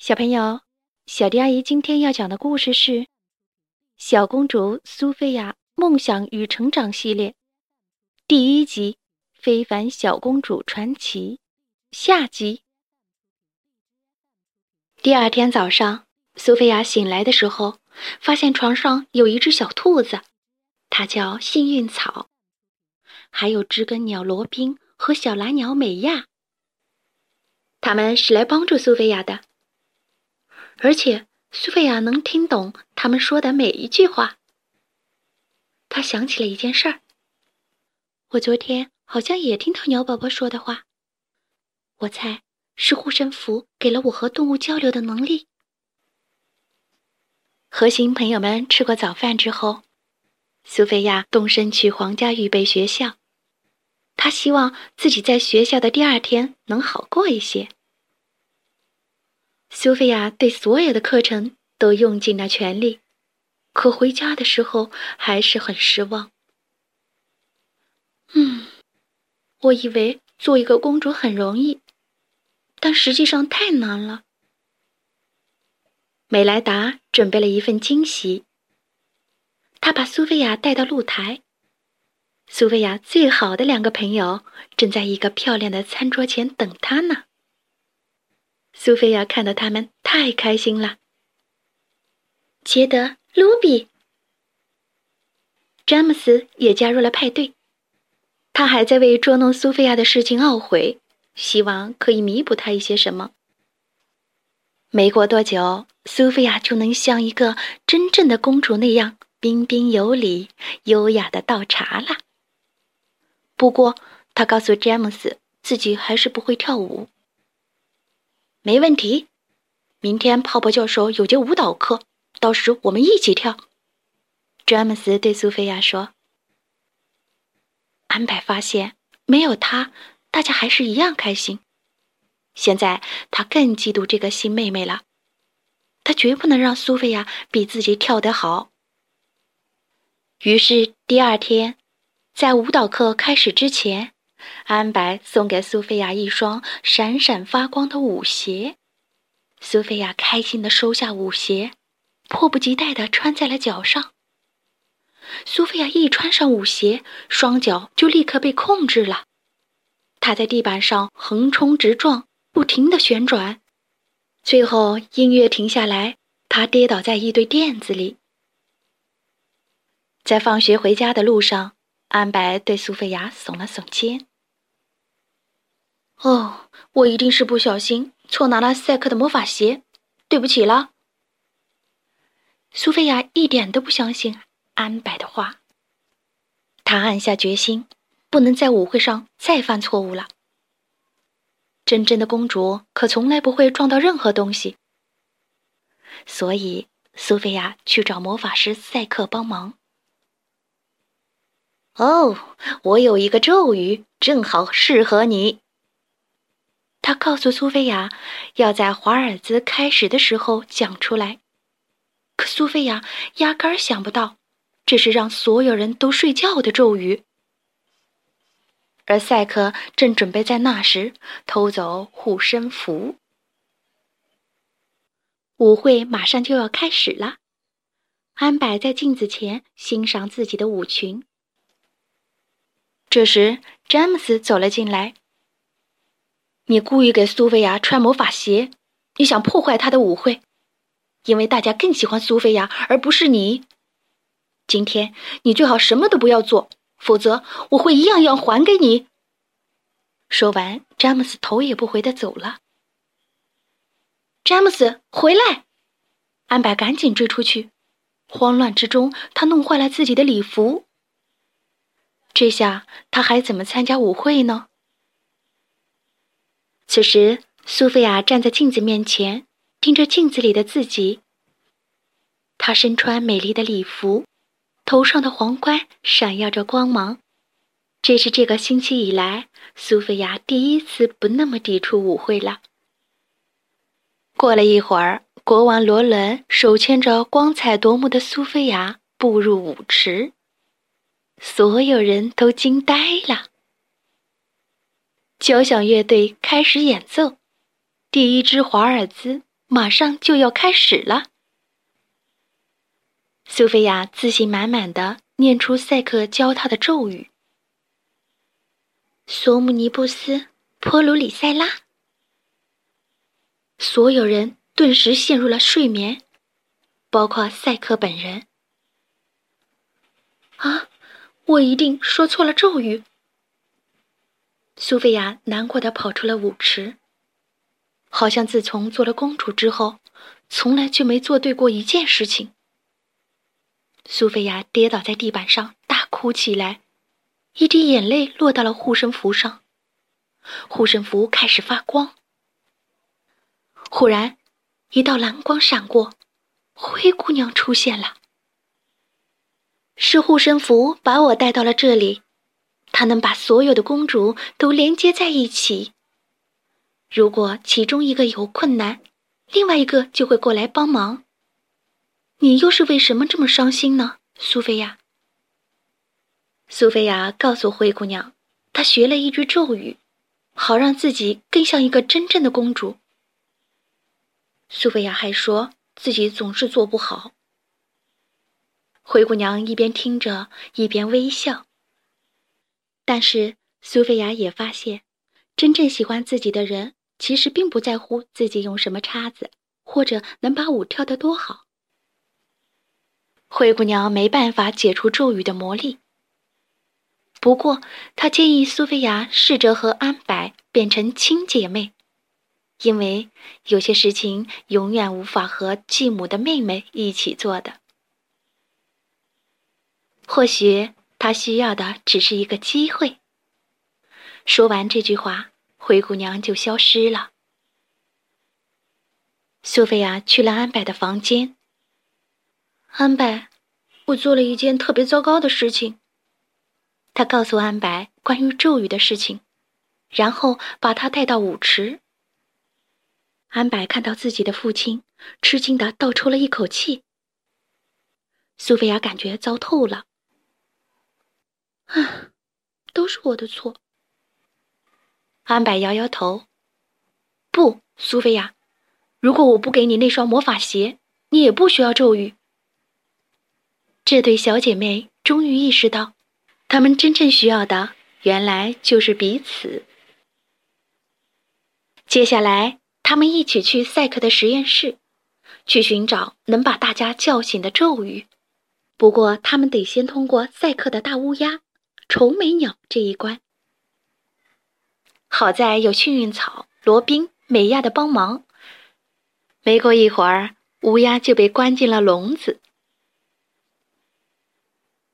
小朋友，小迪阿姨今天要讲的故事是《小公主苏菲亚梦想与成长系列》第一集《非凡小公主传奇》下集。第二天早上，苏菲亚醒来的时候，发现床上有一只小兔子，它叫幸运草，还有知更鸟罗宾和小蓝鸟美亚。他们是来帮助苏菲亚的。而且，苏菲亚能听懂他们说的每一句话。她想起了一件事儿：我昨天好像也听到鸟宝宝说的话。我猜是护身符给了我和动物交流的能力。和新朋友们吃过早饭之后，苏菲亚动身去皇家预备学校。她希望自己在学校的第二天能好过一些。苏菲亚对所有的课程都用尽了全力，可回家的时候还是很失望。嗯，我以为做一个公主很容易，但实际上太难了。美莱达准备了一份惊喜，他把苏菲亚带到露台。苏菲亚最好的两个朋友正在一个漂亮的餐桌前等她呢。苏菲亚看到他们太开心了。杰德、卢比、詹姆斯也加入了派对。他还在为捉弄苏菲亚的事情懊悔，希望可以弥补他一些什么。没过多久，苏菲亚就能像一个真正的公主那样彬彬有礼、优雅的倒茶了。不过，她告诉詹姆斯，自己还是不会跳舞。没问题，明天泡泡教授有节舞蹈课，到时我们一起跳。詹姆斯对苏菲亚说：“安柏发现没有他，大家还是一样开心。现在他更嫉妒这个新妹妹了，他绝不能让苏菲亚比自己跳得好。”于是第二天，在舞蹈课开始之前。安白送给苏菲亚一双闪闪发光的舞鞋，苏菲亚开心地收下舞鞋，迫不及待地穿在了脚上。苏菲亚一穿上舞鞋，双脚就立刻被控制了，她在地板上横冲直撞，不停地旋转，最后音乐停下来，她跌倒在一堆垫子里。在放学回家的路上，安白对苏菲亚耸了耸肩。哦，我一定是不小心错拿了赛克的魔法鞋，对不起了。苏菲亚一点都不相信安柏的话，她暗下决心，不能在舞会上再犯错误了。真正的公主可从来不会撞到任何东西，所以苏菲亚去找魔法师赛克帮忙。哦，我有一个咒语，正好适合你。他告诉苏菲亚，要在华尔兹开始的时候讲出来。可苏菲亚压根儿想不到，这是让所有人都睡觉的咒语。而赛克正准备在那时偷走护身符。舞会马上就要开始了，安柏在镜子前欣赏自己的舞裙。这时，詹姆斯走了进来。你故意给苏菲亚穿魔法鞋，你想破坏她的舞会，因为大家更喜欢苏菲亚而不是你。今天你最好什么都不要做，否则我会一样一样还给你。说完，詹姆斯头也不回的走了。詹姆斯，回来！安柏赶紧追出去，慌乱之中，他弄坏了自己的礼服。这下他还怎么参加舞会呢？此时，苏菲亚站在镜子面前，盯着镜子里的自己。她身穿美丽的礼服，头上的皇冠闪耀着光芒。这是这个星期以来，苏菲亚第一次不那么抵触舞会了。过了一会儿，国王罗伦手牵着光彩夺目的苏菲亚步入舞池，所有人都惊呆了。交响乐队开始演奏，第一支华尔兹马上就要开始了。苏菲亚自信满满的念出赛克教她的咒语：“索姆尼布斯，波鲁里塞拉。”所有人顿时陷入了睡眠，包括赛克本人。啊，我一定说错了咒语。苏菲亚难过的跑出了舞池，好像自从做了公主之后，从来就没做对过一件事情。苏菲亚跌倒在地板上，大哭起来，一滴眼泪落到了护身符上，护身符开始发光。忽然，一道蓝光闪过，灰姑娘出现了。是护身符把我带到了这里，它能把所有的公主都连接在一起。如果其中一个有困难，另外一个就会过来帮忙。你又是为什么这么伤心呢，苏菲亚？苏菲亚告诉灰姑娘，她学了一句咒语，好让自己更像一个真正的公主。苏菲亚还说自己总是做不好。灰姑娘一边听着，一边微笑。但是苏菲亚也发现，真正喜欢自己的人，其实并不在乎自己用什么叉子，或者能把舞跳得多好。灰姑娘没办法解除咒语的魔力，不过她建议苏菲亚试着和安柏变成亲姐妹。因为有些事情永远无法和继母的妹妹一起做的，或许她需要的只是一个机会。说完这句话，灰姑娘就消失了。苏菲亚去了安柏的房间。安柏，我做了一件特别糟糕的事情。她告诉安柏关于咒语的事情，然后把他带到舞池。安柏看到自己的父亲，吃惊的倒抽了一口气。苏菲亚感觉糟透了。啊，都是我的错。安柏摇摇头。不，苏菲亚，如果我不给你那双魔法鞋，你也不需要咒语。这对小姐妹终于意识到，她们真正需要的，原来就是彼此。接下来。他们一起去赛克的实验室，去寻找能把大家叫醒的咒语。不过，他们得先通过赛克的大乌鸦、虫美鸟这一关。好在有幸运草、罗宾、美亚的帮忙。没过一会儿，乌鸦就被关进了笼子。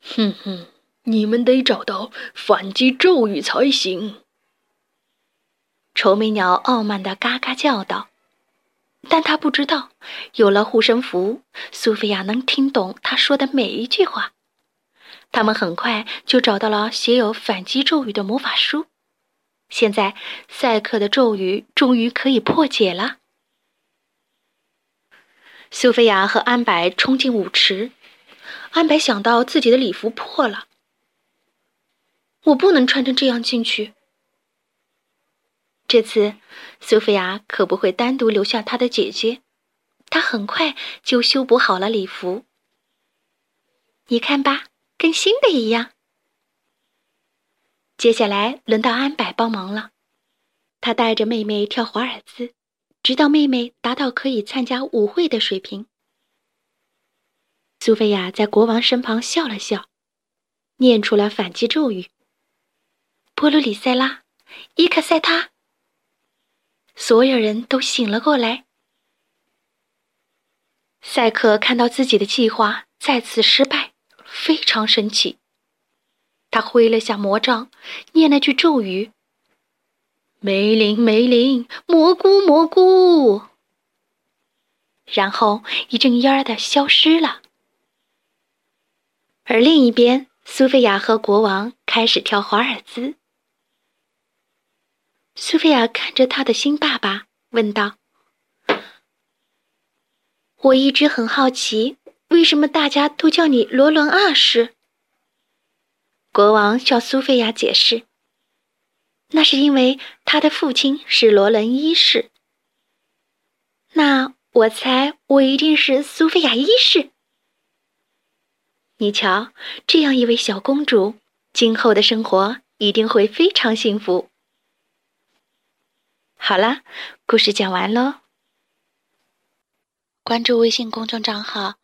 哼哼，你们得找到反击咒语才行。丑美鸟傲慢的嘎嘎叫道，但他不知道，有了护身符，苏菲亚能听懂他说的每一句话。他们很快就找到了写有反击咒语的魔法书，现在赛克的咒语终于可以破解了。苏菲亚和安柏冲进舞池，安柏想到自己的礼服破了，我不能穿成这样进去。这次，苏菲亚可不会单独留下她的姐姐。她很快就修补好了礼服。你看吧，跟新的一样。接下来轮到安柏帮忙了。他带着妹妹跳华尔兹，直到妹妹达到可以参加舞会的水平。苏菲亚在国王身旁笑了笑，念出了反击咒语：“波鲁里塞拉，伊克塞他。”所有人都醒了过来。赛克看到自己的计划再次失败，非常生气。他挥了下魔杖，念了句咒语：“梅林，梅林，蘑菇，蘑菇。”然后一阵烟儿的消失了。而另一边，苏菲亚和国王开始跳华尔兹。苏菲亚看着她的新爸爸，问道：“我一直很好奇，为什么大家都叫你罗伦二世？”国王向苏菲亚解释：“那是因为他的父亲是罗伦一世。”那我猜我一定是苏菲亚一世。你瞧，这样一位小公主，今后的生活一定会非常幸福。好啦，故事讲完喽。关注微信公众账号“